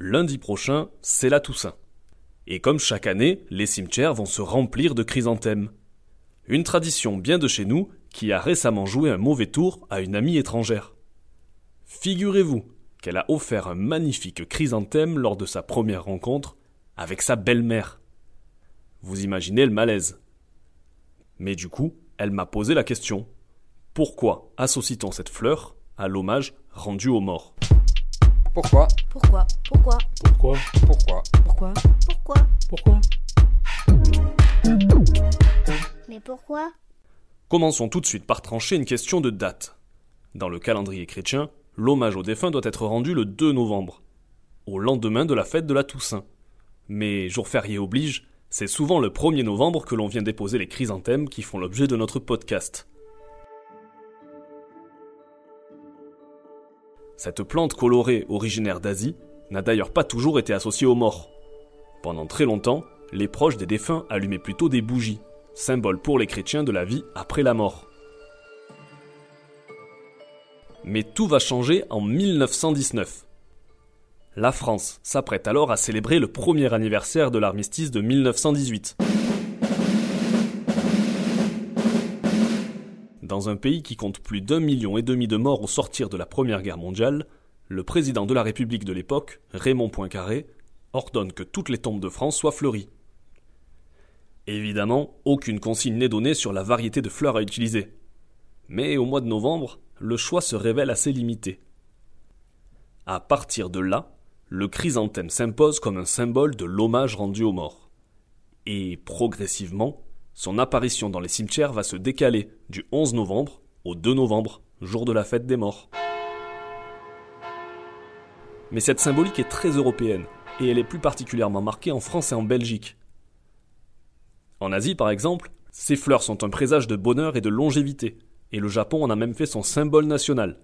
lundi prochain, c'est la Toussaint. Et comme chaque année, les cimetières vont se remplir de chrysanthèmes. Une tradition bien de chez nous qui a récemment joué un mauvais tour à une amie étrangère. Figurez-vous qu'elle a offert un magnifique chrysanthème lors de sa première rencontre avec sa belle-mère. Vous imaginez le malaise. Mais du coup, elle m'a posé la question. Pourquoi associe-t-on cette fleur à l'hommage rendu aux morts? Pourquoi Pourquoi Pourquoi Pourquoi Pourquoi Pourquoi Pourquoi Pourquoi Mais pourquoi Commençons tout de suite par trancher une question de date. Dans le calendrier chrétien, l'hommage aux défunts doit être rendu le 2 novembre, au lendemain de la fête de la Toussaint. Mais jour férié oblige, c'est souvent le 1er novembre que l'on vient déposer les chrysanthèmes qui font l'objet de notre podcast. Cette plante colorée originaire d'Asie n'a d'ailleurs pas toujours été associée aux morts. Pendant très longtemps, les proches des défunts allumaient plutôt des bougies, symbole pour les chrétiens de la vie après la mort. Mais tout va changer en 1919. La France s'apprête alors à célébrer le premier anniversaire de l'armistice de 1918. Dans un pays qui compte plus d'un million et demi de morts au sortir de la Première Guerre mondiale, le président de la République de l'époque, Raymond Poincaré, ordonne que toutes les tombes de France soient fleuries. Évidemment, aucune consigne n'est donnée sur la variété de fleurs à utiliser. Mais au mois de novembre, le choix se révèle assez limité. À partir de là, le chrysanthème s'impose comme un symbole de l'hommage rendu aux morts. Et progressivement, son apparition dans les cimetières va se décaler du 11 novembre au 2 novembre, jour de la fête des morts. Mais cette symbolique est très européenne, et elle est plus particulièrement marquée en France et en Belgique. En Asie, par exemple, ces fleurs sont un présage de bonheur et de longévité, et le Japon en a même fait son symbole national.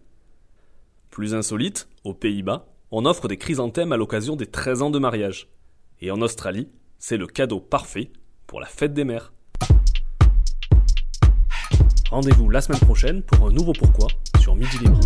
Plus insolite, aux Pays-Bas, on offre des chrysanthèmes à l'occasion des 13 ans de mariage. Et en Australie, c'est le cadeau parfait pour la fête des mères. Rendez-vous la semaine prochaine pour un nouveau pourquoi sur Midi Libre.